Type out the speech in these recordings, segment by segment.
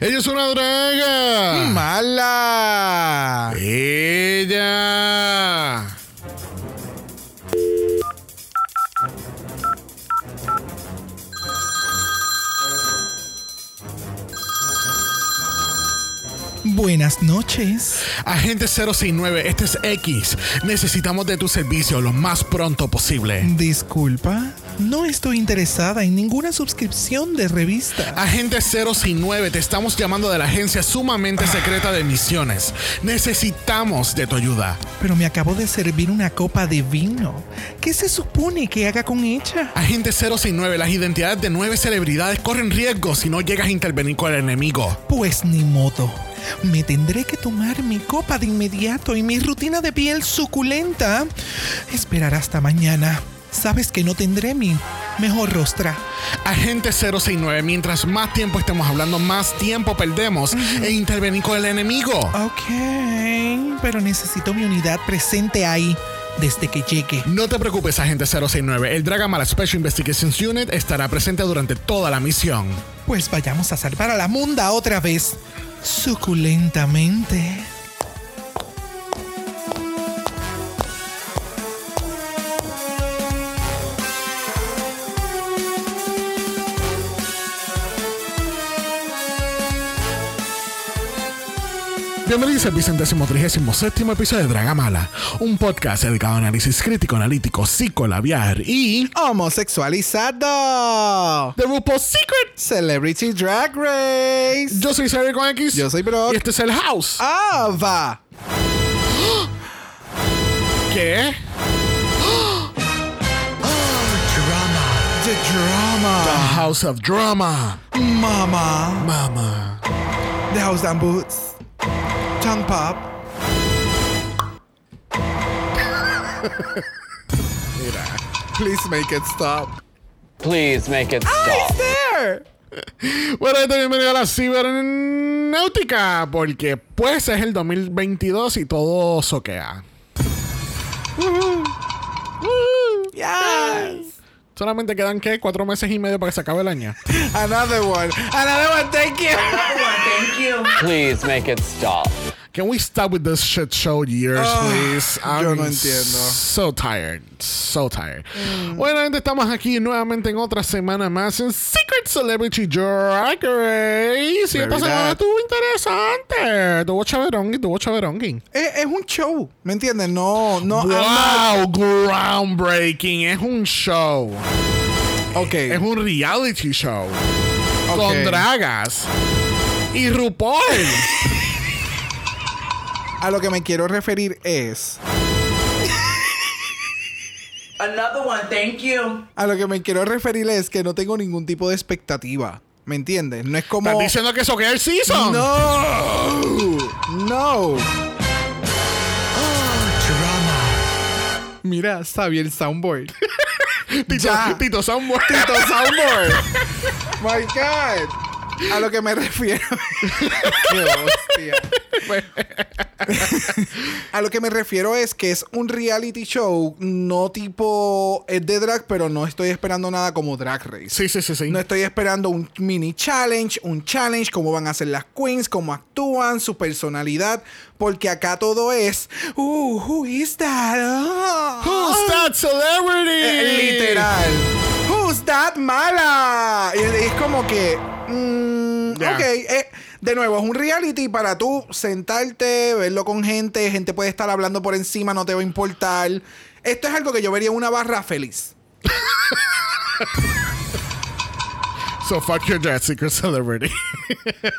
Ella es una draga. ¡Mala! Ella. Buenas noches. Agente 069, este es X. Necesitamos de tu servicio lo más pronto posible. Disculpa, no estoy interesada en ninguna suscripción de revista. Agente 069, te estamos llamando de la agencia sumamente secreta de misiones. Necesitamos de tu ayuda. Pero me acabo de servir una copa de vino. ¿Qué se supone que haga con ella? Agente 069, las identidades de nueve celebridades corren riesgo si no llegas a intervenir con el enemigo. Pues ni modo. Me tendré que tomar mi copa de inmediato y mi rutina de piel suculenta. Esperar hasta mañana. Sabes que no tendré mi mejor rostra. Agente 069, mientras más tiempo estemos hablando, más tiempo perdemos en intervenir con el enemigo. Ok, pero necesito mi unidad presente ahí desde que llegue. No te preocupes, agente 069. El Dragamala Special Investigations Unit estará presente durante toda la misión. Pues vayamos a salvar a la munda otra vez. Suculentamente. Bienvenidos al vicentésimo trigésimo séptimo episodio de Dragamala, un podcast dedicado a análisis crítico, analítico, psicolabiar y Homosexualizado. The RuPaul's Secret. Celebrity Drag Race. Yo soy Xavier con X. Yo soy Brock. Y este es el House. Ava. ¿Qué? The The drama. House of Drama. Mama. Mama. The house and boots. Tongue pop. Mira. Please make it stop. Please make it Ah, stop. it's there. Bueno, gente, bienvenido a la cibernáutica, porque pues es el 2022 y todo soquea. Yes. Solamente quedan, ¿qué? Cuatro meses y medio para que se acabe el año. Another one. Another one. Thank you. Please make it stop. Can we stop with this shit show years, Ah, please? yo no entiendo. So tired. So tired. Bueno, gente, estamos aquí nuevamente en otra semana más en Secret Celebrity Drag Race. Y esta semana estuvo interesante. Tuvo chaverongi, tuvo chaverongi. Es, es un show, ¿me entiendes? No, no. I'm Wow, groundbreaking. Es un show. Ok. Es un reality show. Ok. Con dragas. Y RuPaul. A lo que me quiero referir es. Another one, thank you. A lo que me quiero referir es que no tengo ningún tipo de expectativa. ¿Me entiendes? No es como. ¿Estás diciendo que eso que es el season? No. No. Mira, sabía el soundboard. Tito, Ya. Tito Soundboard. Tito Soundboard. My God. A lo que me refiero. Qué hostia. A lo que me refiero es que es un reality show, no tipo. Es de drag, pero no estoy esperando nada como Drag Race. Sí, sí, sí, sí. No estoy esperando un mini challenge, un challenge, cómo van a ser las queens, cómo actúan, su personalidad, porque acá todo es, uh, who is that? Ah, Who's that celebrity? eh, literal. Who's that mala? Y es como que, mm, Ya. ok, eh, de nuevo, es un reality para tú sentarte, verlo con gente, gente puede estar hablando por encima, no te va a importar. Esto es algo que yo vería en una barra feliz. So fuck your drag secret celebrity.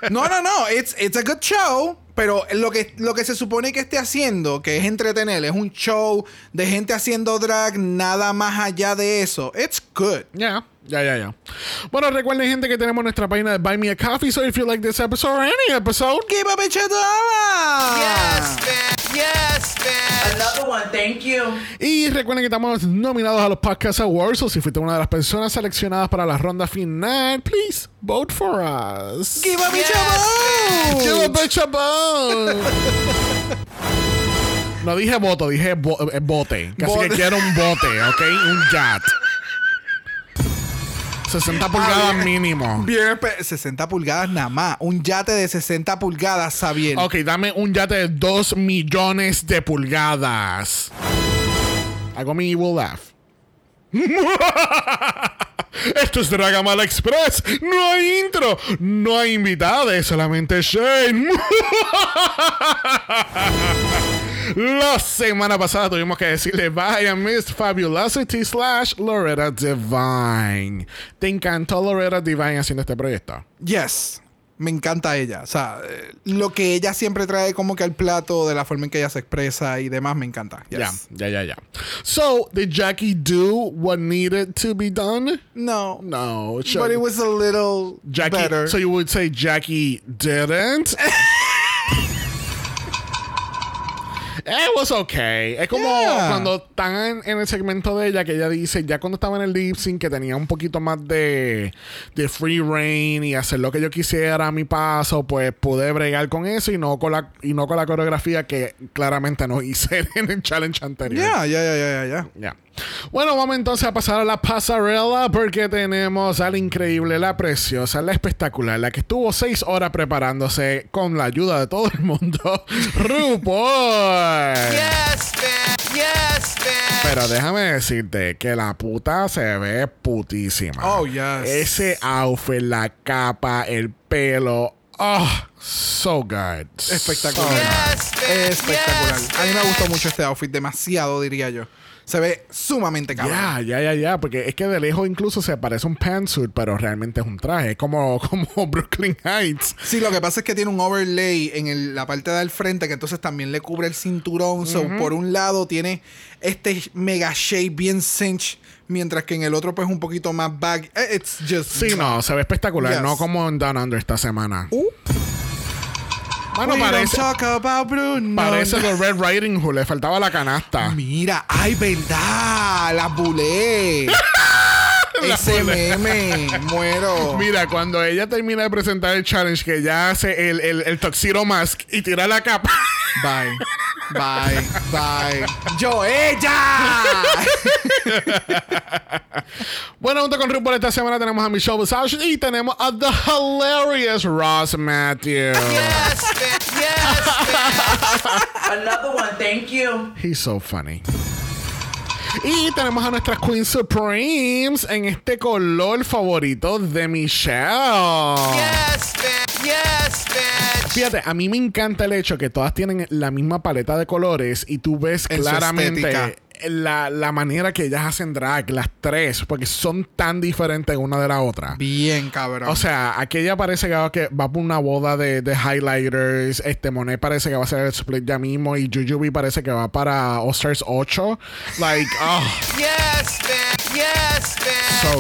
No, no, no. It's, it's a good show. Pero lo que, lo que se supone que esté haciendo, que es entretener, es un show de gente haciendo drag, nada más allá de eso. It's good. Ya, ya, ya, ya. Bueno, recuerden, gente, que tenemos nuestra página de Buy Me a Coffee. So if you like this episode or any episode, ¡Give a bitch a dollar! Another one, thank you. Y recuerden que estamos nominados a los Podcast Awards. O si fuiste una de las personas seleccionadas para la ronda final, please vote for us. ¡Give a bitch a vote! Give a bitch a vote. No dije voto, dije bo- eh, bote. Casi Bote. que quiero un bote, ¿ok? Un gat. 60 pulgadas bien. mínimo. Bien, espe- 60 pulgadas nada más. Un yate de 60 pulgadas, Xavier. Ok, dame un yate de 2 millones de pulgadas. Hago mi evil laugh. Esto es Dragamala Express. No hay intro. No hay invitados. Solamente Shane. La semana pasada tuvimos que decirle bye a Miss Fabulosity slash Loretta Divine. ¿Te encantó Loretta Divine haciendo este proyecto? Yes. Me encanta ella. O sea, eh, lo que ella siempre trae como que al plato, de la forma en que ella se expresa y demás, me encanta. Yes. Ya, ya, ya, ya. So, did Jackie do what needed to be done? No. No. But it was a little Jackie. better. So you would say Jackie didn't? It was okay. Es como Yeah. cuando están en el segmento de ella que ella dice, ya cuando estaba en el lip sync, que tenía un poquito más de, de free reign y hacer lo que yo quisiera a mi paso, pues pude bregar con eso y no con la, y no con la coreografía que claramente no hice en el challenge anterior. Ya, ya, ya, ya, ya. Ya. Bueno, vamos entonces a pasar a la pasarela porque tenemos a la increíble, la preciosa, la espectacular, la que estuvo seis horas preparándose con la ayuda de todo el mundo, RuPaul. Yes, man. Yes, man. Pero déjame decirte que la puta se ve putísima. Oh, yes. Ese outfit, la capa, el pelo. Oh, so good. Espectacular. Yes, man. Espectacular. Yes, a mí me gustó mucho este outfit, demasiado diría yo. Se ve sumamente cabrón. Ya, ya, ya, ya, porque es que de lejos incluso se parece un pantsuit, pero realmente es un traje, es como, como Brooklyn Heights. Sí, lo que pasa es que tiene un overlay en el- la parte del frente que entonces también le cubre el cinturón. So, por un lado tiene este mega shape bien cinch, mientras que en el otro pues un poquito más bag. Eh, It's just... Sí, no, se ve espectacular, Yes. no como en Down Under esta semana. Uh. We don't parece, talk about Bruno. parece los Red Riding Hood, le faltaba la canasta. Mira, ay, verdad, la bulé. La Ese meme, muero. Mira, cuando ella termina de presentar el challenge, que ya hace el, el, el Tuxedo Mask y tira la capa. Bye. Bye. Bye. Yo, ella. bueno, junto con RuPaul esta semana tenemos a Michelle Visage y tenemos a The Hilarious Ross Matthews. Yes, man. Yes, man. Another one, thank you. He's so funny. Y tenemos a nuestras Queen Supremes en este color favorito de Michelle. Yes, man. Yes, man. Fíjate, a mí me encanta el hecho que todas tienen la misma paleta de colores y tú ves En claramente. La, la manera que ellas hacen drag, las tres, porque son tan diferentes una de la otra. Bien, cabrón. O sea, aquella parece que va, que va por una boda de, de highlighters. Este Monet parece que va a ser el split ya mismo. Y Jujubee parece que va para All Stars 8. Like, oh, Yes, man. Yes, man. so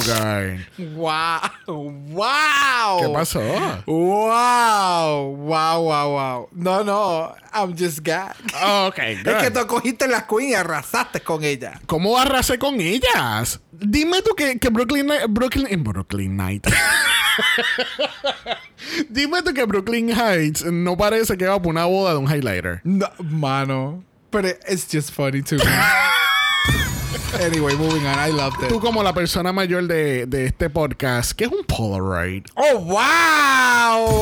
good. wow. Wow. ¿Qué pasó? Wow. Wow, wow, wow. No, no. I'm just gagged. Oh, ok, Es que good. tú cogiste la queen y arrasaste con ella. ¿Cómo arrasé con ellas? Dime tú que, que Brooklyn Night- Brooklyn, en Brooklyn Night. Dime tú que Brooklyn Heights no parece que va por una boda de un highlighter. No, mano. It- it's just funny to me. anyway, moving on. I loved it. Tú como la persona mayor de, de este podcast, ¿qué es un Polaroid? Oh, wow.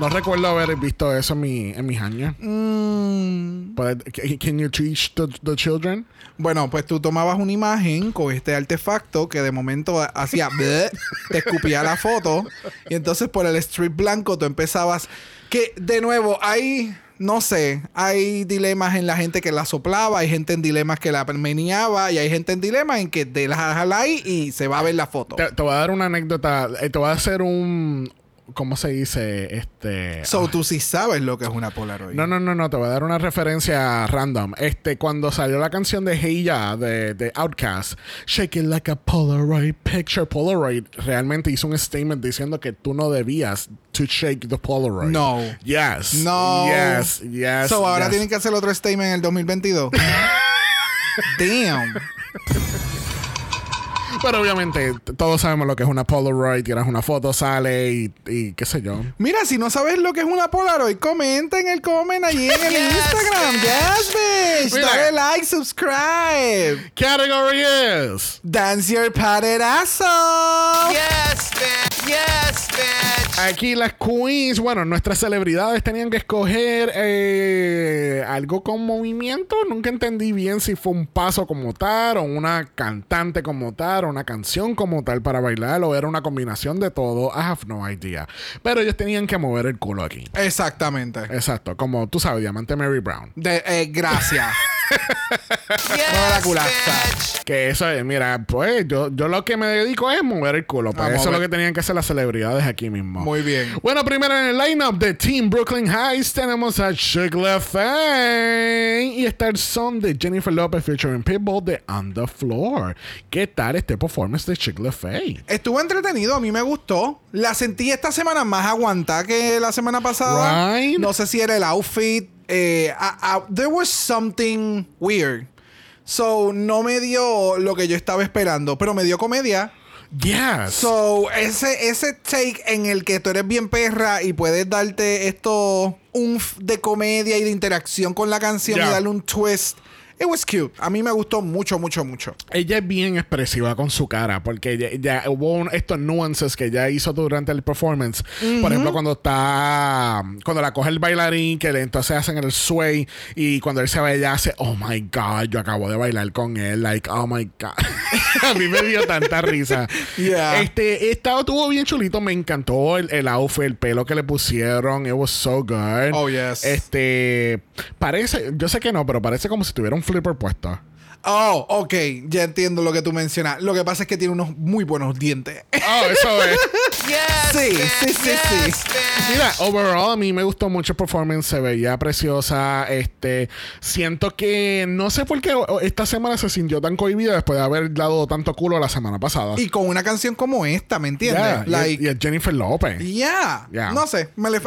No recuerdo haber visto eso en, mi, en mis años. Mm. But, can you teach the, the children? Bueno, pues tú tomabas una imagen con este artefacto que de momento hacía te escupía la foto y entonces por el strip blanco tú empezabas que de nuevo hay no sé, hay dilemas en la gente que la soplaba, hay gente en dilemas que la meneaba y hay gente en dilemas en que te la jala ahí y se va a ver la foto. Te, te voy a dar una anécdota. eh, te voy a hacer un. ¿Cómo se dice? Este. So tú sí sabes lo que es una Polaroid. No, no, no, no, te voy a dar una referencia random. Este, cuando salió la canción de Hey Ya de, de Outkast, Shake It Like a Polaroid Picture, Polaroid realmente hizo un statement diciendo que tú no debías to shake the Polaroid. No. Yes. No. Yes, yes. So ahora yes. tienen que hacer otro statement en el 2022. Damn. Pero obviamente todos sabemos lo que es una Polaroid. Tiras una foto, sale y, y qué sé yo. Mira, si no sabes lo que es una Polaroid, comenta en el comment allí en el Instagram. Yes, bitch. Mira. Dale like, subscribe. Category is... Dance your off. Yes, bitch. Yes, bitch. Aquí las queens, bueno, nuestras celebridades tenían que escoger eh, algo con movimiento. Nunca entendí bien si fue un paso como tal, o una cantante como tal, o una canción como tal para bailar, o era una combinación de todo. I have no idea. Pero ellos tenían que mover el culo aquí. Exactamente. Exacto, como tú sabes, Diamante Mary Brown. De, eh, gracias. Yes, bitch. Que eso es, mira, pues yo, yo lo que me dedico es mover el culo. Pues A eso es lo que tenían que hacer las celebridades aquí mismo. Muy bien. Bueno, primero en el lineup de Team Brooklyn Heights tenemos a Chick LaFay y está el son de Jennifer Lopez featuring Pitbull de On the Floor. ¿Qué tal este performance de Chick LaFay? Estuvo entretenido, a mí me gustó. La sentí esta semana más aguantada que la semana pasada. Right. No sé si era el outfit. eh, there was something weird. So, no me dio lo que yo estaba esperando, pero me dio comedia. Yes. So, ese, ese take en el que tú eres bien perra y puedes darte esto un de comedia y de interacción con la canción Yeah. y darle un twist. It was cute. A mí me gustó mucho, mucho, mucho. ella es bien expresiva con su cara porque ya, ya hubo un- estos nuances que ella hizo durante el performance. Por ejemplo, cuando está cuando la coge el bailarín que le, entonces hacen el sway y cuando él se va ella hace oh my god, yo acabo de bailar con él, like oh my god. A mí me dio tanta risa. Yeah. Este estaba estuvo bien chulito, me encantó el, el outfit, el pelo que le pusieron, it was so good. Oh, yes. Este parece, yo sé que no, pero parece como si tuviera un flipper. Oh, ok. Ya entiendo lo que tú mencionas. Lo que pasa es que tiene unos muy buenos dientes. Oh, eso es. Yes, Sí, bitch. sí, sí, yes, sí. bitch. Mira, overall a mí me gustó mucho el performance, se veía preciosa. Este, siento que no sé por qué esta semana se sintió tan cohibida después de haber dado tanto culo la semana pasada. y con una canción como esta, ¿me entiendes? Yeah, y- like, y, es Jennifer López. yeah. Yeah. No sé. me le eh,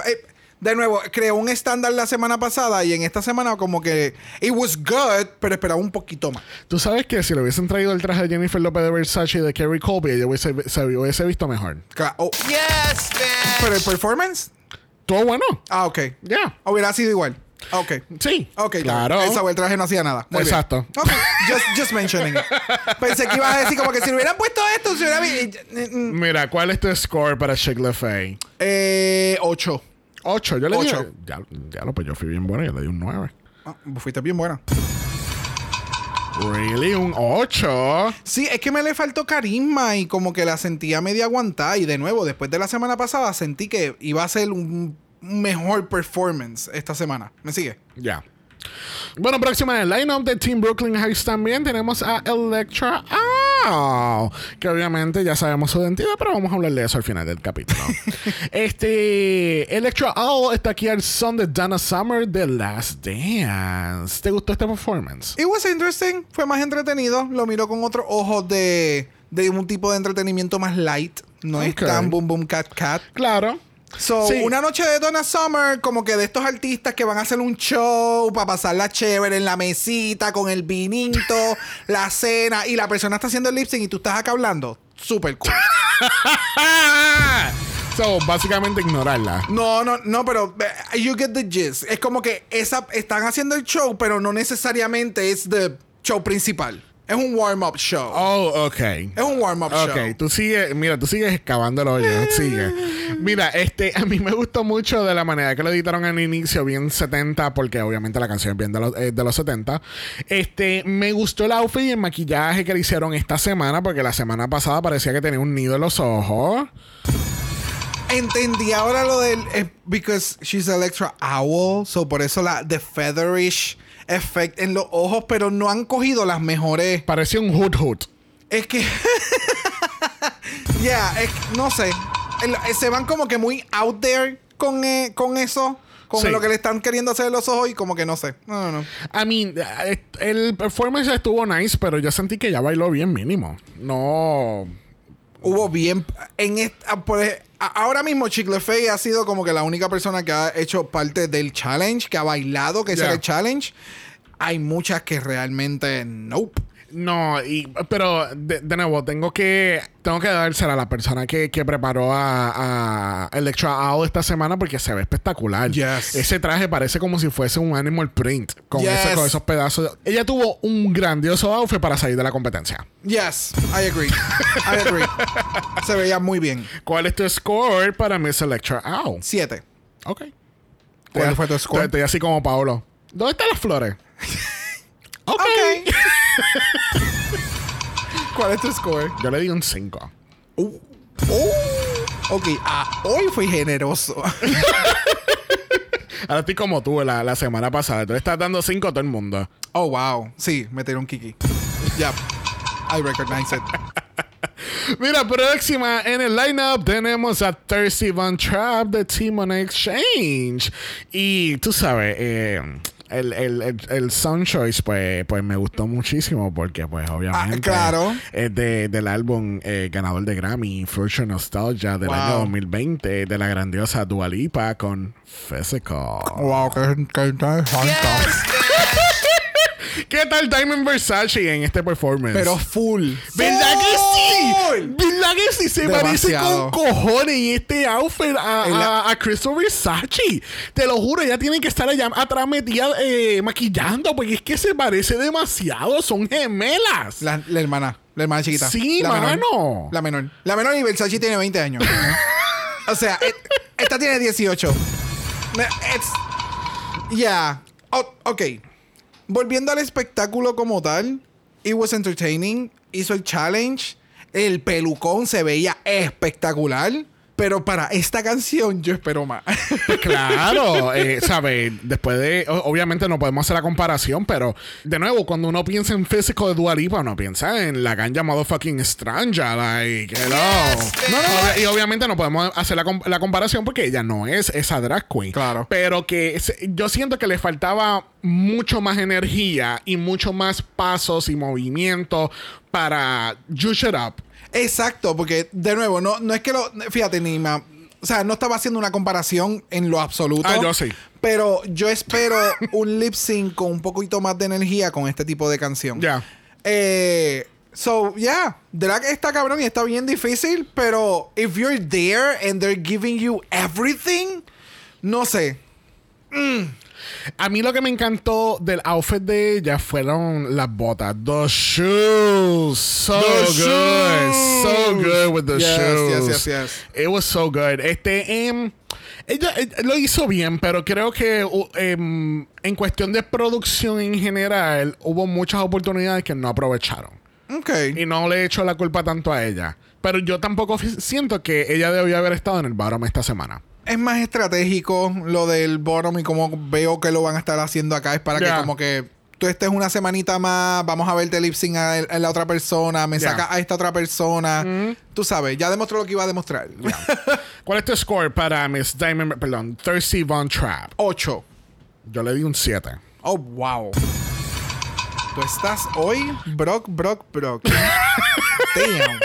de nuevo, creó un estándar la semana pasada y en esta semana como que it was good, pero esperaba un poquito más. Tú sabes que si le hubiesen traído el traje de Jennifer López de Versace y de Kerry Colby, ella hubiese, se hubiese visto mejor. Oh, Yes, bitch. pero el performance, Todo bueno. ah, ok. Ya. Hubiera sido igual. Ok. Sí. Ok, claro. Esa el traje no hacía nada. Muy bien. Exacto. Ok, just, just mentioning it. Pensé que ibas a decir como que si le hubieran puesto esto, se hubiera. Mira, ¿cuál es tu score para Chick LaFay? Eh, 8. 8. Yo le Ocho. dije. Ya, ya lo, pues yo fui bien bueno, yo le di un 9. Ah, fuiste bien buena. Really? Un 8. Sí, es que me le faltó carisma y como que la sentía media aguantada. Y de nuevo, después de la semana pasada, sentí que iba a ser un un mejor performance esta semana. ¿Me sigue? Ya. Bueno, próxima en el lineup de Team Brooklyn Heights también tenemos a Electra Owl, que obviamente ya sabemos su identidad, pero vamos a hablar de eso al final del capítulo. este Electra Owl está aquí al son de Donna Summer de Last Dance. ¿Te gustó este performance? It was interesting. Fue más entretenido. Lo miro con otro ojo de, de un tipo de entretenimiento más light. No es Ok. tan boom boom cat cat. Claro. So, Sí. una noche de Donna Summer, como que de estos artistas que van a hacer un show para pasarla chévere en la mesita con el vinito, la cena y la persona está haciendo el lip sync y tú estás acá hablando. Super cool. so, básicamente ignorarla. No, no, no, pero eh, you get the gist. Es como que esa están haciendo el show, pero no necesariamente es the show principal. Es un warm-up show. Oh, ok. Es un warm-up Ok, show. tú sigues, mira, tú sigues excavando el hoyo, sigue. Mira, este, a mí me gustó mucho de la manera que lo editaron al inicio, bien 70, porque obviamente la canción es bien de los, eh, de los 70. Este, me gustó el outfit y el maquillaje que le hicieron esta semana, porque la semana pasada parecía que tenía un nido en los ojos. Entendí ahora lo del. eh, because she's Electra Owl. So por eso la the featherish effect en los ojos. Pero no han cogido las mejores. Parecía un hood hood. Es que. yeah, es- no sé. El- eh, se van como que muy out there con, eh, con eso. Con Sí. lo que le están queriendo hacer los ojos. Y como que no sé. No, no, no. I mean, eh, el performance estuvo nice, pero yo sentí que ya bailó bien mínimo. No. Hubo bien. En esta, por ej- a- ahora mismo, Chicle Fey ha sido como que la única persona que ha hecho parte del challenge, que ha bailado, que Yeah. era el challenge. Hay muchas que realmente nope. No, y, pero de, de nuevo, tengo que tengo que dársela a la persona que, que preparó a, a Electra Owl esta semana porque se ve espectacular. Yes. Ese traje parece como si fuese un animal print con, Yes. ese- con esos pedazos. Ella tuvo un grandioso outfit para salir de la competencia. Yes, I agree. I agree. Se veía muy bien. ¿Cuál es tu score para Miss Electra Owl? Siete. Ok. ¿Cuál fue tu score? Estoy así como Pablo. ¿Dónde están las flores? ok. Ok. ¿Cuál es tu score? Yo le di un 5. Uh, oh, ok, ah, hoy fui generoso. Ahora estoy como tú la, la semana pasada. Tú le estás dando 5 a todo el mundo. Oh, wow. Sí, me tiró un kiki. Yep. I recognize it. Mira, próxima en el lineup tenemos a Thirsty Von Trap de Team on Exchange. Y tú sabes, eh, el, el, el, el Sound Choice, pues, pues me gustó muchísimo porque, pues, obviamente, claro. es de, del álbum eh, ganador de Grammy, Future Nostalgia del Wow. año 2020, de la grandiosa Dua Lipa con Physical. Wow, qué, qué interesante. Yes. ¿Qué tal Diamond Versace en este performance? Pero full. ¿Verdad que sí? Full. ¿Verdad que sí? Se parece con cojones en este outfit a, la- a, a Christopher Versace. Te lo juro, ella tiene que estar allá atrás metida eh, maquillando porque es que se parece demasiado. Son gemelas. La, la hermana. La hermana chiquita. Sí, la mano. Menor. La menor. La menor y Versace tiene 20 años. o sea, et- esta tiene 18. Me- it's- Yeah. Oh, ok. Volviendo al espectáculo como tal, it was entertaining. Hizo el challenge. El pelucón se veía espectacular. Pero para esta canción yo espero más. Pues claro, eh, ¿sabes? Después de. Obviamente no podemos hacer la comparación, pero de nuevo, cuando uno piensa en físico de Dua Lipa, uno piensa en la ganja motherfucking Stranger, like, hello. No, no, obvia- y obviamente no podemos hacer la, la comparación porque ella no es esa drag queen. Claro. Pero que yo siento que le faltaba mucho más energía y mucho más pasos y movimientos para juice it up. Exacto, porque de nuevo, no, no es que lo. Fíjate, Nima. O sea, no estaba haciendo una comparación en lo absoluto. Ah, yo sí. Pero yo espero un lip sync con un poquito más de energía con este tipo de canción. Ya. Eh, so, yeah. Drag está cabrón y está bien difícil, pero if you're there and they're giving you everything, no sé. A mí lo que me encantó del outfit de ella fueron las botas. The shoes. So The good. shoes. So good with the Yes, shoes. yes, yes, yes. It was so good. Este, em, ella, eh, lo hizo bien, pero creo que uh, em, en cuestión de producción en general hubo muchas oportunidades que no aprovecharon. Ok. Y no le echo la culpa tanto a ella. Pero yo tampoco siento que ella debió haber estado en el bottom esta semana. Es más estratégico lo del bottom y como veo que lo van a estar haciendo acá. Es para que como que tú estés una semanita más, vamos a verte lip sync a, a la otra persona, me Ya. saca a esta otra persona. Tú sabes, ya demostró lo que iba a demostrar. ¿Cuál es tu score para Miss Diamond, perdón, Thirsty Von Trap? 8. Yo le di un 7. Oh, wow. Tú estás hoy Brock, Brock, Brock. Damn.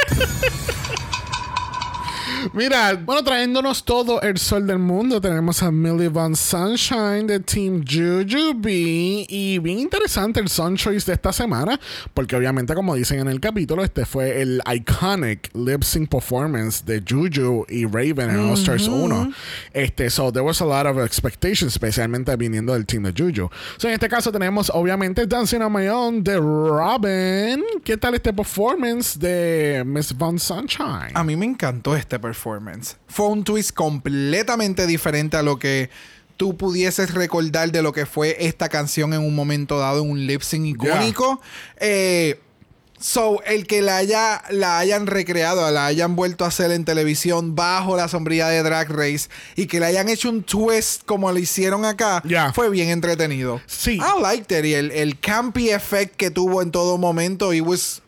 Mira, bueno, trayéndonos todo el sol del mundo, tenemos a Millie Von Sunshine de Team Jujubee. Y bien interesante el Sun Choice de esta semana, porque obviamente, como dicen en el capítulo, este fue el iconic lip sync performance de Juju y Raven en All Stars 1. Este, so there was a lot of expectations, especialmente viniendo del team de Juju. So, en este caso tenemos, obviamente, Dancing on My Own de Robin. ¿Qué tal este performance de Miss Von Sunshine? A mí me encantó este performance. Fue un twist completamente diferente a lo que tú pudieses recordar de lo que fue esta canción en un momento dado, en un lip sync icónico. Eh, so, el que la, haya, la hayan recreado, la hayan vuelto a hacer en televisión bajo la sombrilla de Drag Race y que le hayan hecho un twist como lo hicieron acá, Ya. fue bien entretenido. Sí. I liked it. Y el, el campy effect que tuvo en todo momento, it was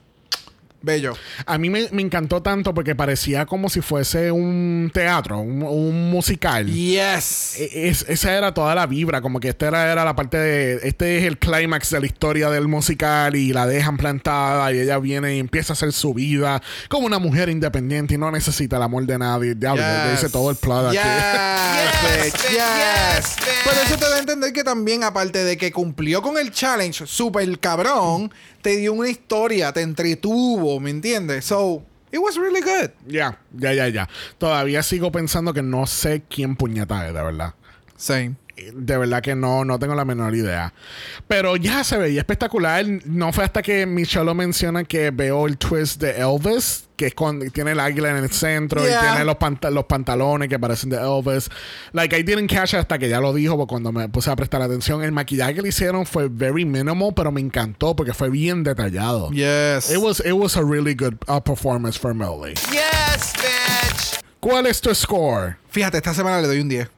bello. A mí me, me encantó tanto porque parecía como si fuese un teatro, un, un musical. Yes. E- es- esa era toda la vibra, como que esta era, era la parte de. Este es el clímax de la historia del musical y la dejan plantada y ella viene y empieza a hacer su vida como una mujer independiente y no necesita el amor de nadie. Diablo, Yes. dice todo el plot aquí. Yes, bitch. Yes, bitch. Por eso te da a entender que también, aparte de que cumplió con el challenge super cabrón, te dio una historia, te entretuvo, ¿me entiendes? So, it was really good. Ya, ya, ya, ya. Todavía sigo pensando que no sé quién puñeta es, de verdad. Same. De verdad que no, no tengo la menor idea. Pero ya se veía espectacular. No fue hasta que Michelle lo menciona que veo el twist de Elvis, que es con, tiene el águila en el centro Yeah. y tiene los, los pantalones que parecen de Elvis. Like, I didn't catch it hasta que ya lo dijo, porque cuando me puse a prestar atención, el maquillaje que le hicieron fue very minimal, pero me encantó porque fue bien detallado. Yes. It was, it was a really good uh, performance for Millie. Yes, bitch. ¿Cuál es tu score? Fíjate, esta semana le doy un 10.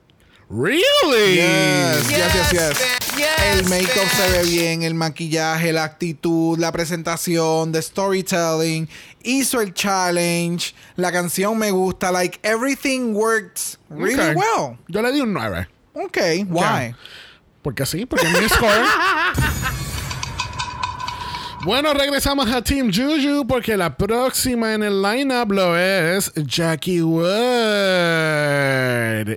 Really? Yes, yes, yes, yes. Yes, El make-up se ve bien, el maquillaje, la actitud, la presentación, the storytelling. Hizo el challenge. La canción me gusta. Like, everything works really Okay. well. Yo le di un 9. Ok, why? Porque sí, porque mi score. Bueno, regresamos a Team Juju porque la próxima en el lineup lo es Jackie Wood.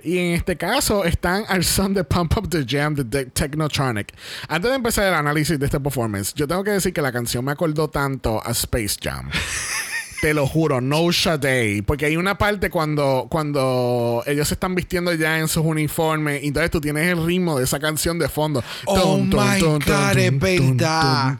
Y en este caso están al son de Pump Up the Jam de Te- Technotronic. Antes de empezar el análisis de este performance, yo tengo que decir que la canción me acordó tanto a Space Jam. Te lo juro, no Shade. Porque hay una parte cuando, cuando ellos se están vistiendo ya en sus uniformes. Y entonces tú tienes el ritmo de esa canción de fondo. Oh my God, es verdad.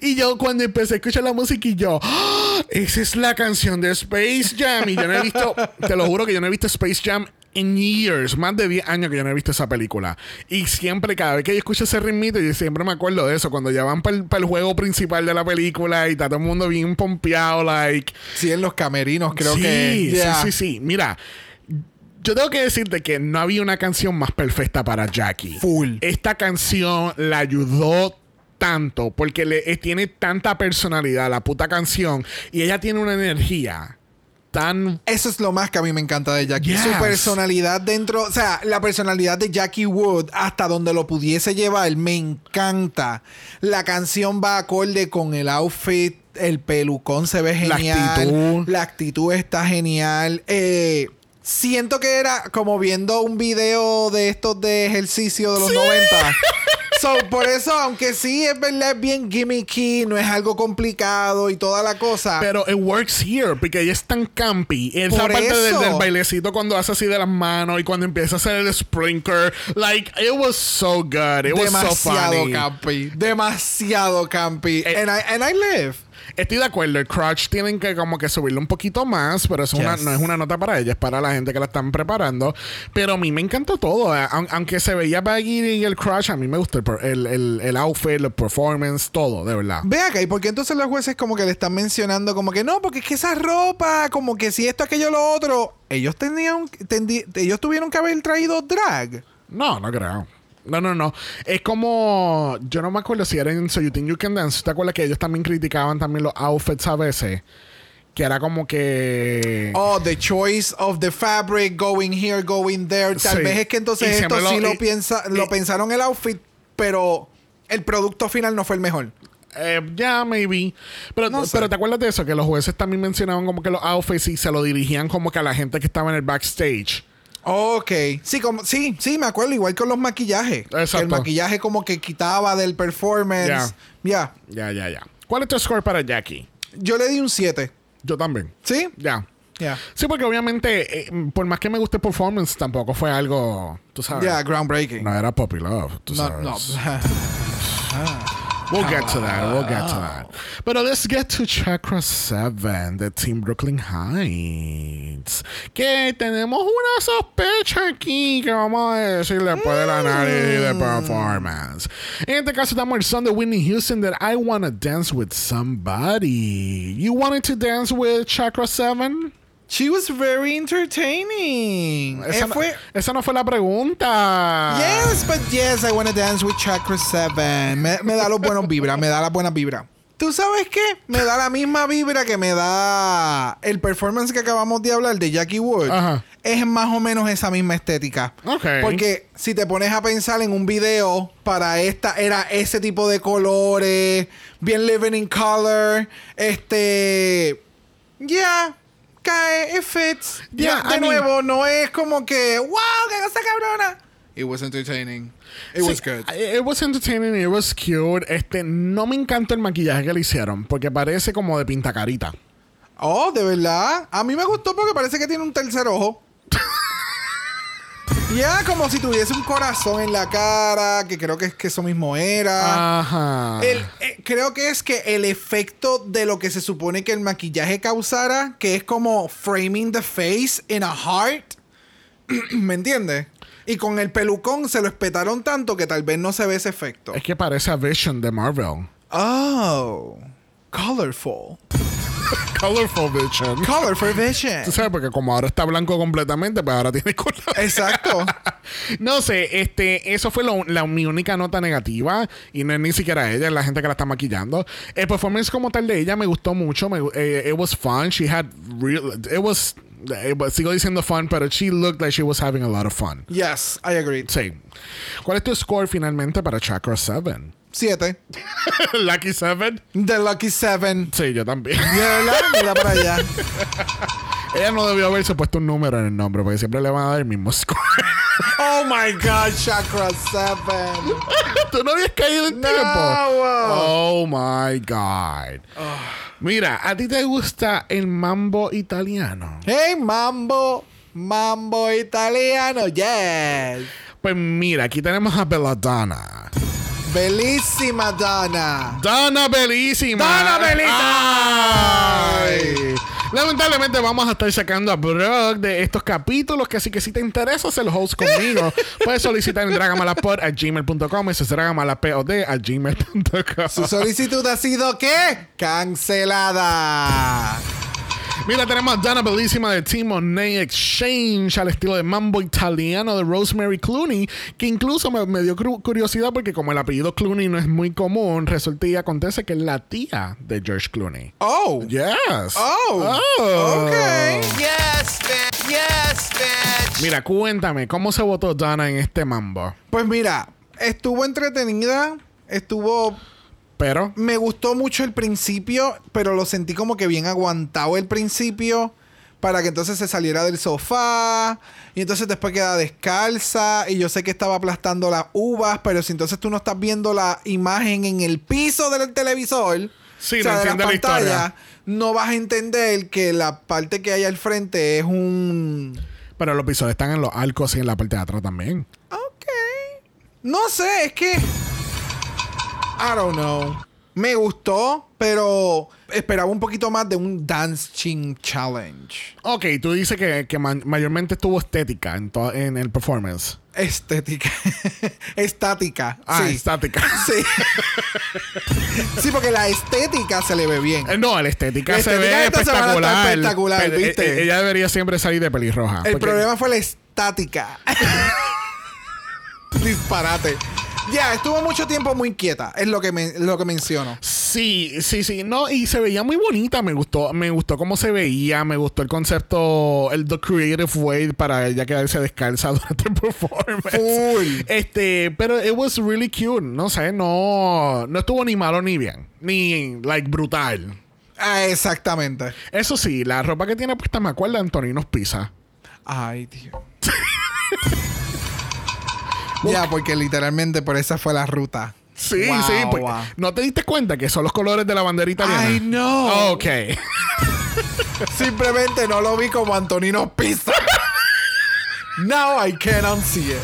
Y yo cuando empecé a escuchar la música y yo, ¡Ah! esa es la canción de Space Jam. Y yo no he visto, te lo juro que yo no he visto Space Jam en years, más de 10 años que yo no he visto esa película. Y siempre, cada vez que yo escucho ese ritmito, yo siempre me acuerdo de eso. Cuando ya van para el, juego principal de la película y está todo el mundo bien pompeado, like. Sí, en los camerinos creo sí, que... Yeah. Sí, sí, sí. Mira, yo tengo que decirte que no había una canción más perfecta para Jackie. Full. Esta canción la ayudó tanto porque le, eh, tiene tanta personalidad la puta canción y ella tiene una energía tan Eso es lo más que a mí me encanta de Jackie. Yes. Su personalidad dentro, o sea, la personalidad de Jackie Wood, hasta donde lo pudiese llevar, me encanta. La canción va acorde con el outfit, el pelucón se ve La genial. actitud. La actitud está genial. Eh, siento que era como viendo un video de estos de ejercicio de los 90. So, por eso, aunque sí es verdad, es bien gimmicky, no es algo complicado y toda la cosa. Pero it works here, porque ella es tan campy. Esa Por parte del, del bailecito cuando hace así de las manos y cuando empieza a hacer el sprinkler. Like, it was so good. It was so demasiado funny. campi. Demasiado campi. Eh, and, I, and I live. Estoy de acuerdo, el crutch tienen que como que subirlo un poquito más, pero una- no es una nota para ella, es para la gente que la están preparando. Pero a mí me encantó todo, eh, aun- aunque se veía baggy y el crutch, a mí me gustó el, el, el outfit, el performance, todo, de verdad. Ve acá, ¿y por qué entonces los jueces como que le están mencionando como que no, porque es que esa ropa, como que si esto, aquello, lo otro, ellos tenían, tendi- ellos tuvieron que haber traído drag. No, no creo. No, no, no. Es como. Yo no me acuerdo si era en So You Think You Can Dance. ¿Te acuerdas que ellos también criticaban también los outfits a veces? Que era como que. Oh, the choice of the fabric, going here, going there. Tal Sí. vez es que Y entonces esto sí lo- y- piensa, lo pensaron el outfit, pero el producto final no fue el mejor. Eh, ya, maybe. Pero, No sé. pero te acuerdas de eso, que los jueces también mencionaban como que los outfits y se lo dirigían como que a la gente que estaba en el backstage. Ok. Sí, como, sí, sí, me acuerdo. Igual con los maquillajes. Que Exacto. el maquillaje como que quitaba del performance. Ya. Ya. Ya, ya. ¿Cuál es tu score para Jackie? Yo le di un 7. Yo también. ¿Sí? Ya. Ya. Sí, porque obviamente, eh, por más que me guste performance, tampoco fue algo, tú sabes. Ya, groundbreaking. No era Poppy Love, tú No, sabes. no. We'll get to that. We'll get to ah. that. But let's get to Chakra 7 de Team Brooklyn Heights. Que tenemos una sospecha aquí que vamos a decir después del mm. análisis de performance. En este caso estamos el son de Whitney Houston that I wanna dance with somebody. You wanted to dance with Chakra 7? She was very entertaining. Esa, Eh, no, fue... esa no fue la pregunta. Yes, but yes, I wanna dance with Chakra 7. Me, me da los buenos vibras, me da las buenas vibras. ¿Tú sabes qué? Me da la misma vibra que me da el performance que acabamos de hablar de Jackie Wood. Ajá. Es más o menos esa misma estética. Ok. Porque si te pones a pensar en un video para esta, era ese tipo de colores, bien living in color. Este. Ya. Cae, it fits. Yeah, de I mean- nuevo, no es como que, wow, qué cosa cabrona. It was entertaining. It was good. It was entertaining, it was cute. Este, no me encanta el maquillaje que le hicieron, porque parece como de pintacarita. Oh, de verdad. A mí me gustó porque parece que tiene un tercer ojo. Ya, como si tuviese un corazón en la cara, que creo que es que eso mismo era. Ajá. El- eh, creo que es que el efecto de lo que se supone que el maquillaje causara, que es como framing the face in a heart. ¿Me entiendes? Y con el pelucón se lo espetaron tanto que tal vez no se ve ese efecto. Es que parece a Vision de Marvel. Oh, colorful. Colorful Vision. Colorful vision. Tú sabes, porque como ahora está blanco completamente, pues ahora tiene color. Exacto. No sé, este, eso fue lo- la, mi única nota negativa y no es ni siquiera ella, es la gente que la está maquillando. El performance como tal de ella me gustó mucho, me, eh, it was fun, she had real, it was, it was- sigo diciendo fun, pero she looked like she was having a lot of fun. Yes, I agree. Sí. ¿Cuál es tu score finalmente para Chakra 7? Siete. Lucky 7? The Lucky Seven. Sí, yo también. De verdad, mira para allá. ella no debió haberse puesto un número en el nombre porque siempre le van a dar el mismo score. Oh my God, Chakra Seven. ¿Tú no habías caído en No, tiempo? wow. Oh my God. Mira, ¿a ti te gusta el mambo italiano? Hey, mambo. Mambo italiano. Yes. Pues mira, aquí tenemos a Belladonna. Bellísima Donna. Donna Bellísima. Donna Bellita. Ay. Lamentablemente vamos a estar sacando a Brock de estos capítulos, que así que si te interesa ser host conmigo, puedes solicitar en dragamalapod a gmail.com, eso es dragamalapod a gmail.com. Su solicitud ha sido ¿qué? Cancelada. Mira, tenemos a Donna Bellísima de Team Monet Exchange al estilo de mambo italiano de Rosemary Clooney, que incluso me, me dio curiosidad porque como el apellido Clooney no es muy común, resulta y acontece que es la tía de George Clooney. Oh. Yes. Oh. Oh. Ok. Yes, bitch. Yes, bitch. Mira, cuéntame, ¿cómo se votó Donna en este mambo? Pues mira, estuvo entretenida. Estuvo Pero, Me gustó mucho el principio, pero lo sentí como que bien aguantado el principio. Para que entonces se saliera del sofá. Y entonces después queda descalza. Y yo sé que estaba aplastando las uvas. Pero si entonces tú no estás viendo la imagen en el piso del televisor. Sí, o no de entiende la historia. No vas a entender que la parte que hay al frente es un. pero los episodios están en los arcos y en la parte de atrás también. Ok. No sé, es que. I don't know. Me gustó, pero esperaba un poquito más de un dancing challenge. Ok, tú dices que, que ma- mayormente estuvo estética en, en el performance. Estética. Estática. Ah, sí. estática. Sí. sí, porque la estética se le ve bien. Eh, No, la estética La se estética ve espectacular. espectacular, ¿viste? eh, ella debería siempre salir de pelirroja. El porque- problema fue la estática. Disparate. Ya, estuvo mucho tiempo muy quieta, es lo que, me, lo que menciono. Sí, sí, sí. No, y se veía muy bonita. Me gustó, me gustó cómo se veía. Me gustó el concepto, el the creative way para ella quedarse descalza durante el performance. Full. Este, pero it was really cute. No sé, no, no estuvo ni malo ni bien. Ni, like, brutal. Ah, exactamente. Eso sí, la ropa que tiene puesta me acuerda de Antoninos Pizza. Ay, Dios. ya, porque literalmente por esa fue la ruta. Sí, Wow, sí. pues, wow. ¿No te diste cuenta que son los colores de la bandera italiana? I know. Ok. Simplemente no lo vi como Antonino Pizza. Now I can unsee it.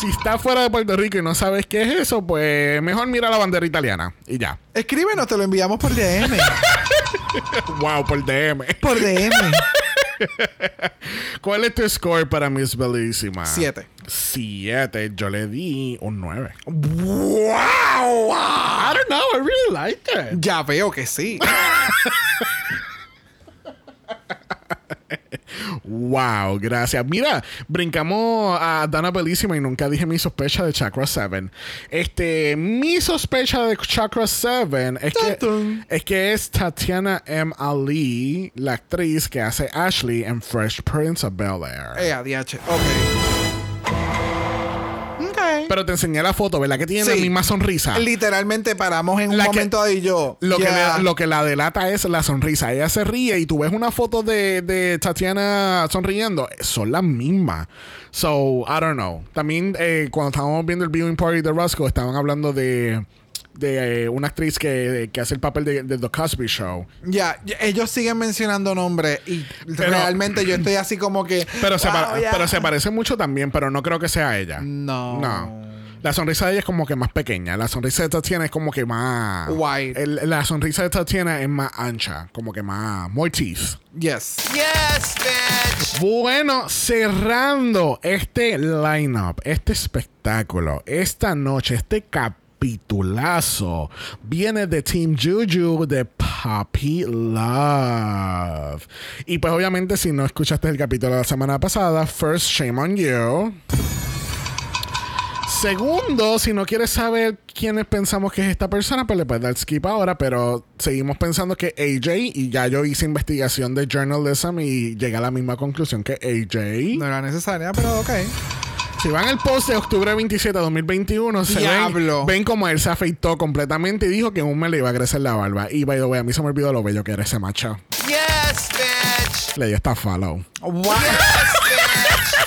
si estás fuera de Puerto Rico y no sabes qué es eso, pues mejor mira la bandera italiana. Y ya. Escríbenos, te lo enviamos por DM. Wow, por DM. por DM. ¿Cuál es tu score para Miss Bellísima? Siete. Siete. Yo le di un nueve. ¡Wow! I don't know. I really liked it. Ya veo que sí. Wow, gracias. Mira, brincamos a Dana Bellísima y nunca dije mi sospecha de Chakra 7. Este, mi sospecha de Chakra 7 es que, es que es Tatiana M. Ali, la actriz que hace Ashley en Fresh Prince of Bel Air. Eh, ADH. Ok. Pero te enseñé la foto, ¿verdad? Que tiene la misma sonrisa. Literalmente paramos en un La que- momento de yo. Lo, que le- lo que la delata es la sonrisa. Ella se ríe y tú ves una foto de, de Tatiana sonriendo. Son las mismas. So, I don't know. También eh, cuando estábamos viendo el viewing party de Roscoe, estaban hablando de, de eh, una actriz que, que hace el papel de, de The Cosby Show. Ya, ellos siguen mencionando nombres y Pero- realmente yo estoy así como que. Pero, se, wow, pa- ya. pero se parece mucho también, pero no creo que sea ella. No. No. La sonrisa de ella es como que más pequeña. La sonrisa de Tatiana es como que más. Wide. El- la sonrisa de Tatiana es más ancha. Como que más. More teeth. Yes. Yes, bitch. Bueno, cerrando este lineup, este espectáculo, esta noche, este capitulazo, viene de Team Juju de Puppy Love. Y pues obviamente si no escuchaste el capítulo de la semana pasada, first shame on you. Segundo, si no quieres saber quiénes pensamos que es esta persona, pues le puedes dar skip ahora, pero seguimos pensando que AJ, y ya yo hice investigación de journalism y llegué a la misma conclusión que AJ. No era necesaria, pero ok. Si van al post de octubre 27 de 2021, se ven, ven como él se afeitó completamente y dijo que en un mes le iba a crecer la barba. Y by the way, a mí se me olvidó lo bello que era ese macho. Yes, bitch. Le dio esta follow. Wow.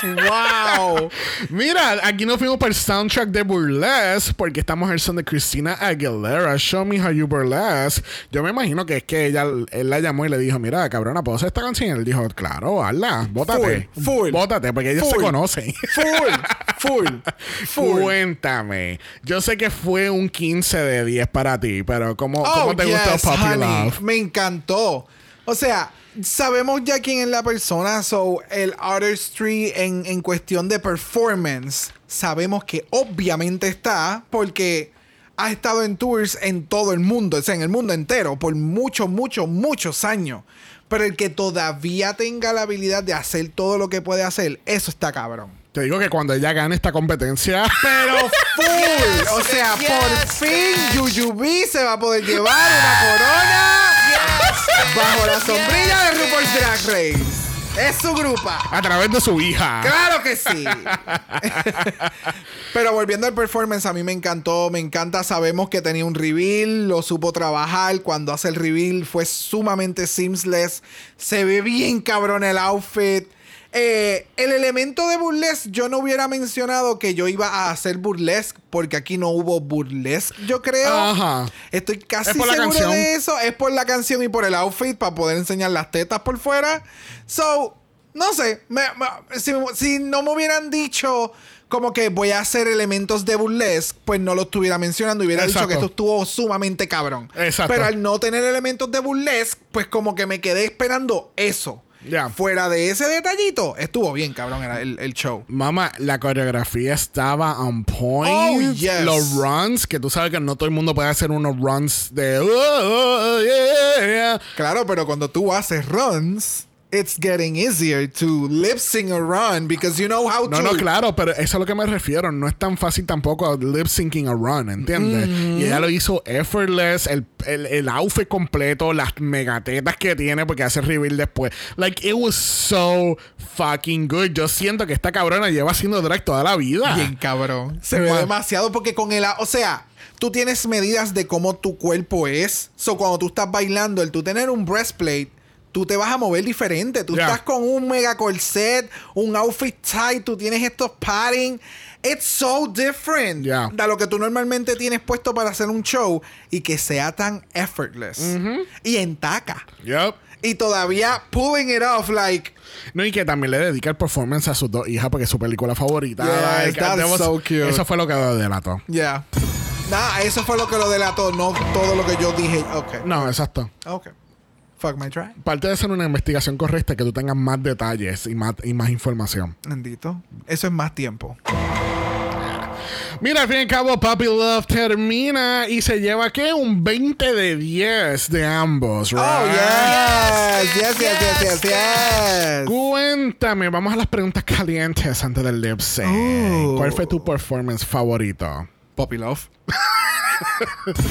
Wow. Mira, aquí nos fuimos por el soundtrack de Burlesque porque estamos en el son de Christina Aguilera. Show me how you burlesque. Yo me imagino que es que ella, él la llamó y le dijo, mira, cabrona, ¿puedo hacer esta canción? Y él dijo, claro, hazla, bótate. Full, full. Bótate, porque ellos se Full. conocen. Full. Full. Full. Cuéntame. Yo sé que fue un 15 de 10 para ti, pero ¿cómo, cómo Oh, te yes, gustó Puppy honey. Love? Me encantó. O sea, sabemos ya quién es la persona, so el artistry en, en cuestión de performance, sabemos que obviamente está porque ha estado en tours en todo el mundo, o sea, en el mundo entero, por muchos, muchos, muchos años. Pero el que todavía tenga la habilidad de hacer todo lo que puede hacer, eso está cabrón. Te digo que cuando ella gane esta competencia, Pero full. o sea, yes, por fin Yuyubi se va a poder llevar una corona bajo la sombrilla de RuPaul's Drag Race. Es su grupa. a través de su hija. Claro que sí. Pero volviendo al performance, a mí me encantó, me encanta. Sabemos que tenía un reveal, lo supo trabajar. Cuando hace el reveal fue sumamente seamless. Se ve bien cabrón el outfit. Eh, el elemento de burlesque, yo no hubiera mencionado que yo iba a hacer burlesque, porque aquí no hubo burlesque, yo creo. Ajá. Estoy casi Es seguro de eso. Es por la canción y por el outfit para poder enseñar las tetas por fuera. So, no sé. me- me- si, si no me hubieran dicho como que voy a hacer elementos de burlesque, pues no lo estuviera mencionando y hubiera dicho que esto estuvo sumamente cabrón. Exacto. Pero al no tener elementos de burlesque, pues como que me quedé esperando eso. Fuera de ese detallito, estuvo bien cabrón era el, el show. Mamá, la coreografía estaba on point. Oh, yes. Los runs, que tú sabes que no todo el mundo puede hacer unos runs de. "Oh, oh, yeah". Claro, pero cuando tú haces runs, it's getting easier to lip sync a run because you know how No, to. no, claro, pero eso es a lo que me refiero. No es tan fácil tampoco lip syncing a run, ¿entiendes? Y ella lo hizo effortless, el, el, el outfit completo, las megatetas que tiene, porque hace reveal después. Like, it was so fucking good. Yo siento que esta cabrona lleva haciendo drag toda la vida. Bien cabrón. Se ve Bueno. demasiado porque con el... O sea, tú tienes medidas de cómo tu cuerpo es. So, cuando tú estás bailando, el tú tener un breastplate, tú te vas a mover diferente. Tú Yeah. estás con un mega corset, un outfit tight, tú tienes estos padding. It's so different Yeah. de lo que tú normalmente tienes puesto para hacer un show y que sea tan effortless. Y en taca. Yep. Y todavía pulling it off like... No, y que también le dedica el performance a sus dos hijas porque es su película favorita. Yes, Like, that's so cute. Eso fue lo que delató. Yeah. Nah, eso fue lo que lo delató, no todo lo que yo dije. Ok. No, exacto. Ok. Fuck my try. Parte de hacer una investigación correcta que tú tengas más detalles y más, y más información. Bendito. Eso es más tiempo. Mira, al fin y al cabo, Puppy Love termina y se lleva, ¿qué? Un 20 de 10 de ambos, right? Oh, yes. Yes, yes, yes, yes, yes. Cuéntame, vamos a las preguntas calientes antes del lip sync. Oh. ¿Cuál fue tu performance favorito? Poppy Love.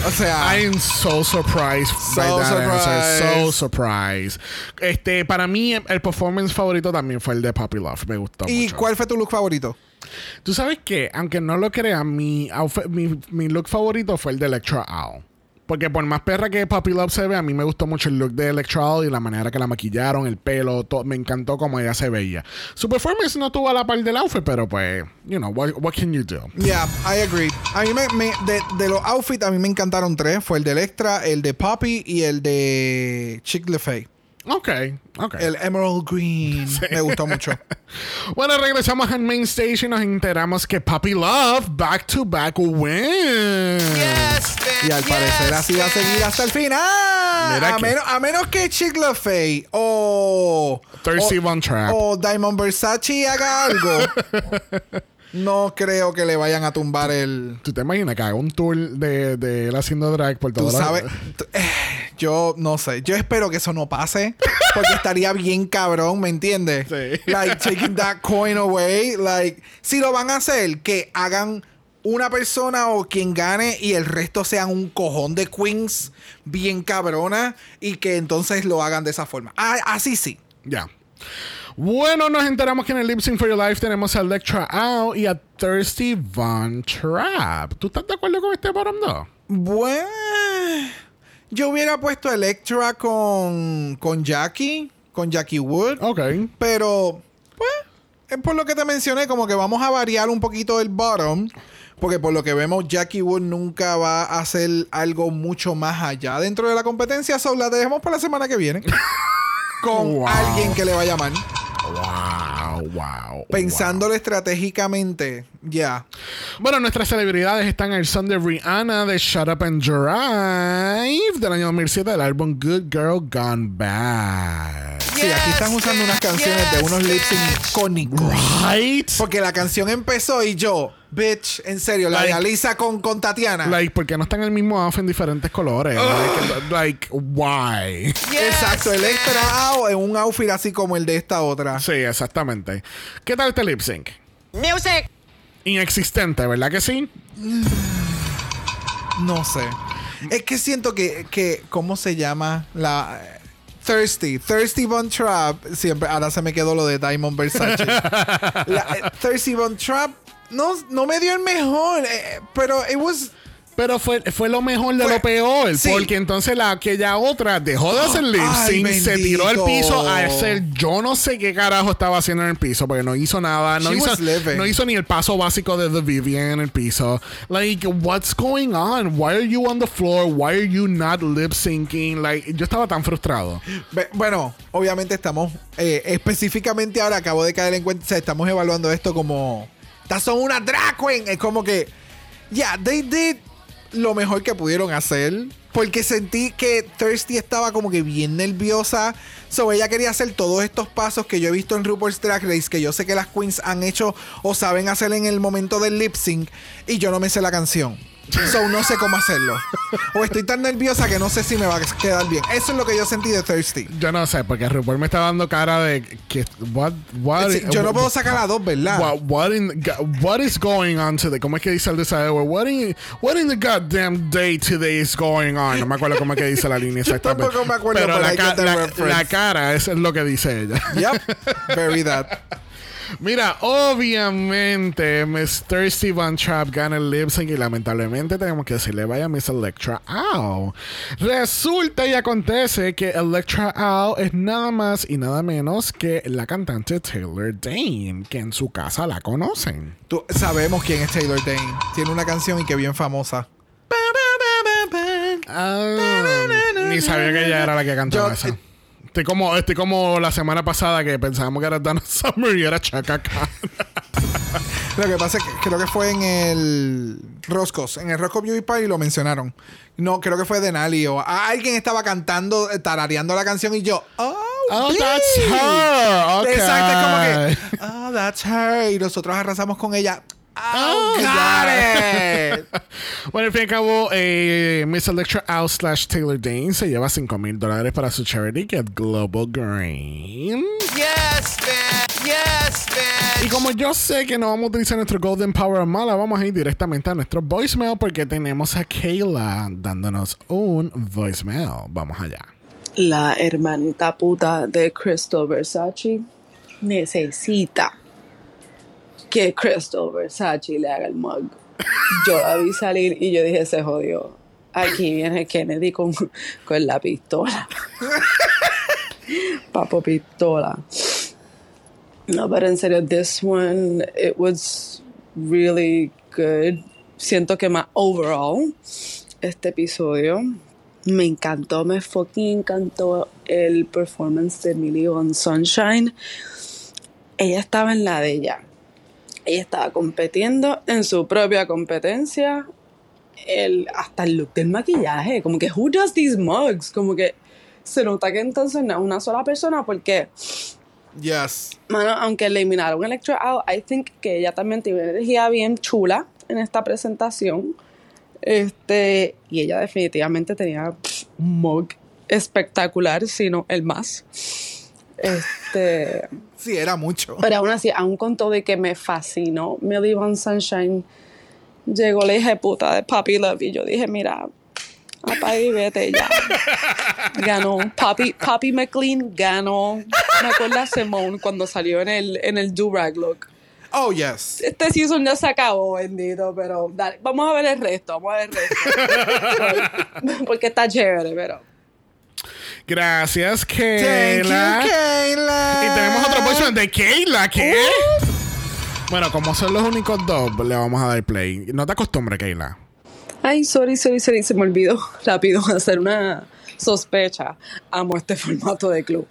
O sea, I'm so surprised by that answer. So surprised. surprised. Este, para mí, el performance favorito también fue el de Puppy Love. Me gustó ¿y mucho. cuál fue tu look favorito? Tú sabes que, aunque no lo creas, mi, mi, mi look favorito fue el de Electra Owl. Porque por más perra que Puppy Love se ve, a mí me gustó mucho el look de Electra Owl y la manera que la maquillaron, el pelo, todo, me encantó cómo ella se veía. Su performance no tuvo a la par del outfit, pero pues, you know, what, what can you do? Yeah, I agree. A mí me, me- de, los outfits a mí me encantaron tres. Fue el de Electra, el de Poppy y el de Chick LeFay. Ok, ok. El Emerald Green. Me gustó mucho. Bueno, regresamos al main stage y nos enteramos que Puppy Love back to back win. Yes, bitch. Y al parecer yes, así va a seguir hasta el final. Mira A que- menos, a menos que Chick LaFay o, Thirsty Von Trapp. o Diamond Versace haga algo, no creo que le vayan a tumbar el. ¿Tú te imaginas que haga un tour de, de él haciendo drag por Tú todo sabes, t- eh, yo no sé. Yo espero que eso no pase. Porque estaría bien cabrón, ¿me entiendes? Sí. Like, taking that coin away. Like, si lo van a hacer, que hagan una persona o quien gane y el resto sean un cojón de queens bien cabrona y que entonces lo hagan de esa forma. Ah, así sí. Ya. Bueno, nos enteramos que en el Lip Sync for Your Life tenemos a Electra Out y a Thirsty Von Trap. ¿Tú estás de acuerdo con este bottom 2? Bueno, yo hubiera puesto Electra con, con Jackie, con Jackie Wood. Ok. Pero, pues, es por lo que te mencioné, como que vamos a variar un poquito el bottom. Porque por lo que vemos, Jackie Wood nunca va a hacer algo mucho más allá dentro de la competencia. So, la dejemos para la semana que viene. Con Wow. alguien que le va a llamar. Wow, wow. Pensándolo estratégicamente, ya. Bueno, nuestras celebridades están en el son de Rihanna de Shut Up and Drive del año 2007 del álbum Good Girl Gone Bad. Sí, aquí están usando unas canciones de unos lip sync icónicos. Right? Porque la canción empezó y yo, bitch, en serio, la de Like- Alisa con, con Tatiana. Like, ¿por qué no están en el mismo outfit en diferentes colores? Like, like, why? Exacto, Electra Out en un outfit así como el de esta otra. Sí, exactamente. ¿Qué tal este lip sync? Music. Inexistente, ¿verdad que sí? No sé. Es que siento que, que ¿cómo se llama? La Thirsty. Thirsty Von Trap. Siempre, ahora se me quedó lo de Diamond Versace. La, eh, Thirsty Von Trap no, no me dio el mejor. eh, pero it was. Pero fue, fue lo mejor de Fue- lo peor. sí. Porque entonces la aquella otra dejó de hacer lip sync, se tiró al piso a hacer yo no sé qué carajo estaba haciendo en el piso, porque no hizo nada, no She hizo, no hizo ni el paso básico de The Vivian en el piso. Like, what's going on? Why are you on the floor? Why are you not lip syncing? Like, yo estaba tan frustrado. Be- Bueno, obviamente estamos. eh, específicamente ahora acabo de caer en cuenta. o sea, estamos evaluando esto como. Estas son una drag queen. Es como que. Yeah, they did lo mejor que pudieron hacer. Porque sentí que Thirsty estaba como que bien nerviosa. So ella quería hacer todos estos pasos que yo he visto en RuPaul's Drag Race. Que yo sé que las queens han hecho o saben hacer en el momento del lip sync. Y yo no me sé la canción. So no sé cómo hacerlo. O estoy tan nerviosa que no sé si me va a quedar bien. Eso es lo que yo sentí de Thirsty. Yo no sé, porque RuPaul me está dando cara de que what, what, Sí, yo no puedo sacar a dos, ¿verdad? What, what, in, what is going on today? ¿Cómo es que dice el desayuno? What in, what in the goddamn day today is going on? No me acuerdo cómo es que dice la línea exactamente. tampoco me acuerdo, pero la, ca- la- la cara, eso es lo que dice ella. Yep, very that. Mira, obviamente Miss Thirsty Von Trap gana el lip sync y lamentablemente tenemos que decirle vaya Miss Electra Owl. Resulta y acontece que Electra Owl es nada más y nada menos que la cantante Taylor Dane, que en su casa la conocen. Tú- sabemos quién es Taylor Dane. Tiene una canción y que bien famosa. Ah, ni sabía que ella era la que cantaba Yo- esa. Estoy como, estoy como la semana pasada que pensábamos que era Donna Summer y era Chaka Khan. Lo que pasa es que creo que fue en el Roscos, en el Roscoe Beauty Party lo mencionaron. No, creo que fue Denali o alguien estaba cantando, eh, tarareando la canción y yo, oh, Oh, that's her. Okay. Exacto, es como que, oh, that's her. Y nosotros arrasamos con ella. Oh, got it. Bueno, al fin y al cabo, eh, Miss Electra Out slash Taylor Dane se lleva 5 mil dólares para su charity que es Global Green. Yes, bitch. Yes, bitch. Y como yo sé que no vamos a utilizar nuestro Golden Power mala, vamos a ir directamente a nuestro voicemail porque tenemos a Kayla dándonos un voicemail. Vamos allá. la hermanita puta de Crystal Versace necesita que Crystal Versace le haga el mug. Yo la vi salir y yo dije, se jodió. Aquí viene Kennedy con, con la pistola. Papo pistola. No, pero en serio, this one, it was really good. Siento que más overall, este episodio, me encantó, me fucking encantó el performance de Millie on Sunshine. Ella estaba en la de ella. Ella estaba compitiendo en su propia competencia. El, hasta el look del maquillaje. Como que, who does these mugs? Como que se nota que entonces no es una sola persona porque Yes. Mano, aunque eliminaron Electra Out, I think que ella también tiene una energía bien chula en esta presentación. Este, y ella definitivamente tenía pff, un mug espectacular, si no el más. Este, Sí, era mucho. pero aún así, aún con todo y que me fascinó Millie Van Sunshine, llegó la hija de puta de Papi Love y yo dije, mira, y vete ya. Ganó. Papi, Papi McLean ganó. Me acuerdo a Simone cuando salió en el, en el do-rag look. Oh, yes. Este season ya se acabó, bendito, pero dale, vamos a ver el resto, vamos a ver el resto. Porque está chévere, pero... Gracias, Thank you, Kayla. Kayla. Y tenemos otro voicemail de Kayla. ¿Qué? Bueno, como son los únicos dos, le vamos a dar play. No te acostumbres, Kayla. Ay, sorry, sorry, sorry, se me olvidó rápido hacer una sospecha. Amo este formato de club.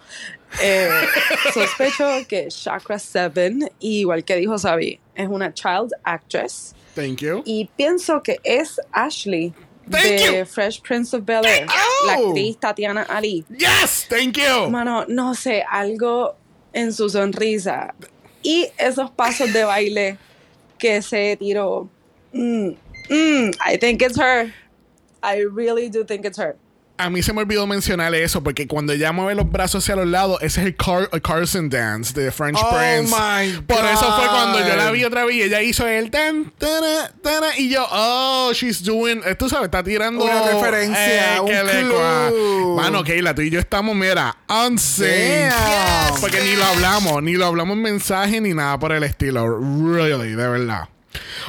Eh, sospecho que Chakra 7, igual que dijo Sabi, es una child actress. Thank you. Y pienso que es Ashley de you. Fresh Prince of Bel Air, Oh. la actriz Tatiana Ali. Yes, thank you. Mano, no sé, algo en su sonrisa y esos pasos de baile que se tiró. Mm, mm, I think it's her. I really do think it's her. A mí se me olvidó mencionar eso porque cuando ella mueve los brazos hacia los lados, ese es el, Car- el Carson Dance de French Oh Prince. my Por eso fue cuando yo la God. vi otra vez y ella hizo el tan, tana, tana, y yo, oh, she's doing, eh, tú sabes, está tirando Una referencia, un que le clue. Mano, Keila, tú y yo estamos, mira, on sync. Damn. Porque ni lo hablamos, ni lo hablamos en mensaje ni nada por el estilo. Really, de verdad.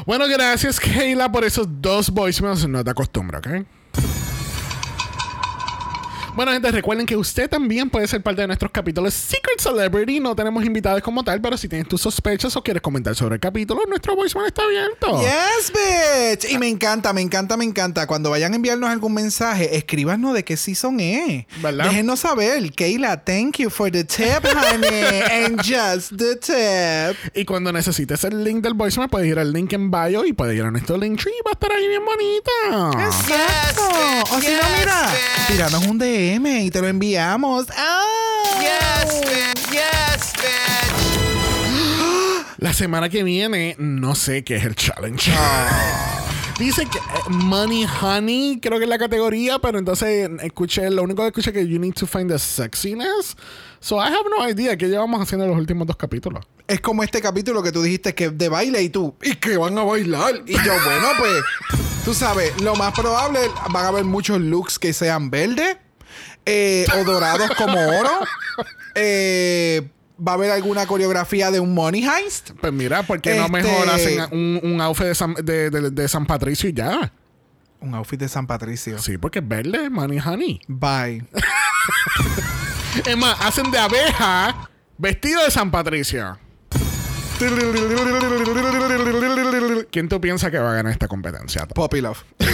Bueno, gracias, Keila, por esos dos voicemails. No te acostumbro, ¿ok? Bueno, gente, recuerden que usted también puede ser parte de nuestros capítulos Secret Celebrity. No tenemos invitados como tal, pero si tienes tus sospechas o quieres comentar sobre el capítulo, nuestro voicemail está abierto. Yes, bitch. Y me encanta, me encanta, me encanta. Cuando vayan a enviarnos algún mensaje, escríbanos de qué season es. ¿Verdad? Déjenos saber. Kayla, thank you for the tip, honey. And just the tip. Y cuando necesites el link del voicemail, puedes ir al link en bio y puedes ir a nuestro link tree. Va a estar ahí bien bonito. Exacto. bitch. O si no, Yes, mira, tiranos un DM y te lo enviamos. ¡Ah! Yes, bitch. Yes, bitch. La semana que viene, no sé qué es el challenge. Dice que eh, Money Honey, creo que es la categoría, pero entonces escuché, lo único que escuché es que you need to find the sexiness. So I have no idea qué llevamos haciendo en los últimos dos capítulos. Es como este capítulo que tú dijiste que es de baile y tú, y que van a bailar. Y yo, bueno, pues, tú sabes, lo más probable van a haber muchos looks que sean verdes eh, o dorados como oro. Eh, va a haber alguna coreografía de un money heist. Pues mira, ¿por qué no Este- mejor hacen un, un outfit de San, de, de- de San Patricio y ya? Un outfit de San Patricio. Sí, porque es verde, Money Honey. Bye. Es más, hacen de abeja vestido de San Patricio. ¿Quién tú piensas que va a ganar esta competencia? Poppy Love.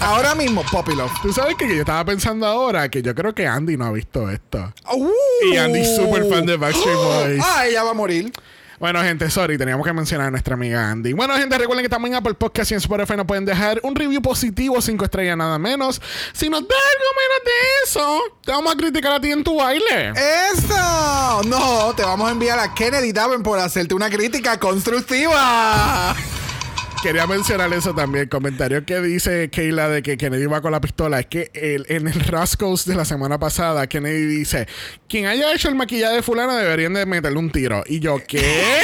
Ahora mismo, Poppy Love. Tú sabes que yo estaba pensando ahora que yo creo que Andy no ha visto esto. Uh. Y Andy es súper fan de Backstreet Boys. Ah, ella va a morir. Bueno, gente, sorry, teníamos que mencionar a nuestra amiga Andy. Bueno, gente, recuerden que estamos en Apple Podcast y en Spotify nos pueden dejar un review positivo, cinco estrellas, nada menos. Si nos da algo menos de eso, te vamos a criticar a ti en tu baile. ¡Eso! No, te vamos a enviar a Kennedy Daven por hacerte una crítica constructiva. Quería mencionar eso también. Comentario que dice Keila de que Kennedy va con la pistola. Es que el- en el Rascals de la semana pasada, Kennedy dice: Quien haya hecho el maquillaje de Fulana deberían de meterle un tiro. Y yo, ¿qué?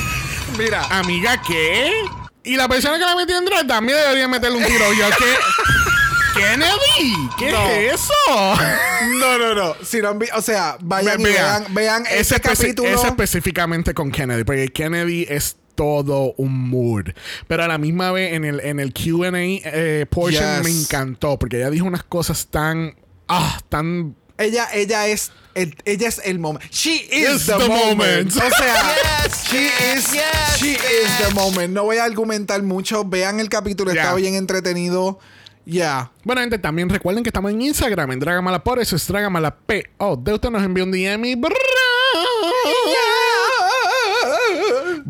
Mira, Amiga, ¿qué? Y la persona que la metió en drag también debería meterle un tiro. Y yo, ¿qué? Kennedy, ¿qué No. es eso? no, no, no. Si no o sea, vayan y vean, vean ese especi- capítulo. ese específicamente con Kennedy, porque Kennedy es todo un mood. Pero a la misma vez en el, en el QA eh, portion Yes. me encantó, porque ella dijo unas cosas tan. Ah, tan. Ella, ella es el, ella es el momento. She is the, the moment. moment. O sea, Yes, she bitch. is, Yes, she is the moment. No voy a argumentar mucho. Vean el capítulo, está Yeah. bien entretenido. Ya. Bueno, gente, también recuerden que estamos en Instagram, en Dragamala por eso es Dragamala P. Oh, de usted nos envió un DM y. Bro,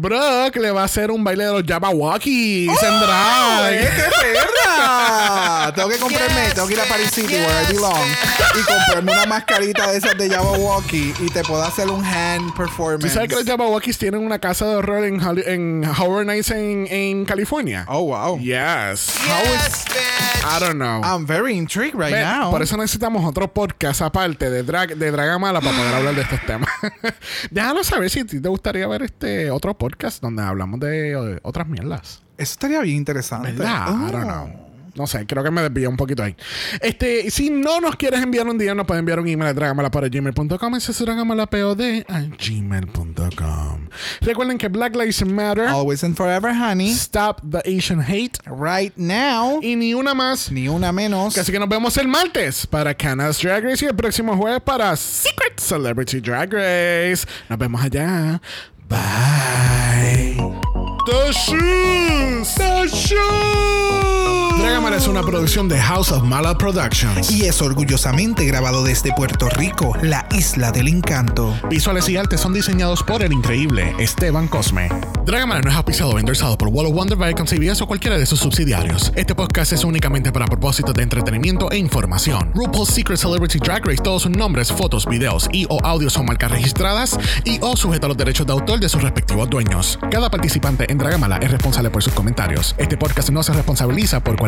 Brock le va a hacer un baile de los Jabberwockies en drag. ¡Ay, ¡Qué perra! tengo que comprarme, Yes, tengo que ir a Paris City, yes, where I belong, y comprarme una mascarita de esas de Jabberwocky y te puedo hacer un hand performance. ¿Tú sabes que los Jabberwockies tienen una casa de horror en, Holly- en Horror Nights en, en California? Oh, wow. Yes. Yes, bitch. I don't know. I'm very intrigued right now. Por eso necesitamos otro podcast aparte de drag de Dragamala para poder hablar de estos temas. Déjalo saber si a ti te gustaría ver este otro podcast donde hablamos de otras mierdas. Eso estaría bien interesante. ¿Verdad? Oh. I don't know. No sé, creo que me desvié un poquito ahí. Este, si no nos quieres enviar un día, nos puedes enviar un email a dragamalapod.gmail.com. Ese es dragamalapod a gmail.com. Recuerden que Black Lives Matter. Always and forever, honey. Stop the Asian Hate. Right now. Y ni una más. Ni una menos. Así que nos vemos el martes para Canas Drag Race y el próximo jueves para Secret Celebrity Drag Race. Nos vemos allá. Bye. The Shoes. The Shoes. Dragamala es una producción de House of Mala Productions. Y es orgullosamente grabado desde Puerto Rico, la isla del encanto. Visuales y artes son diseñados por el increíble Esteban Cosme. Dragamala no es auspiciado o endorsado por Wall of Wonder, Viacom CBS o cualquiera de sus subsidiarios. Este podcast es únicamente para propósitos de entretenimiento e información. RuPaul's Secret Celebrity Drag Race, todos sus nombres, fotos, videos y o audios son marcas registradas y o sujetos a los derechos de autor de sus respectivos dueños. Cada participante en Dragamala es responsable por sus comentarios. Este podcast no se responsabiliza por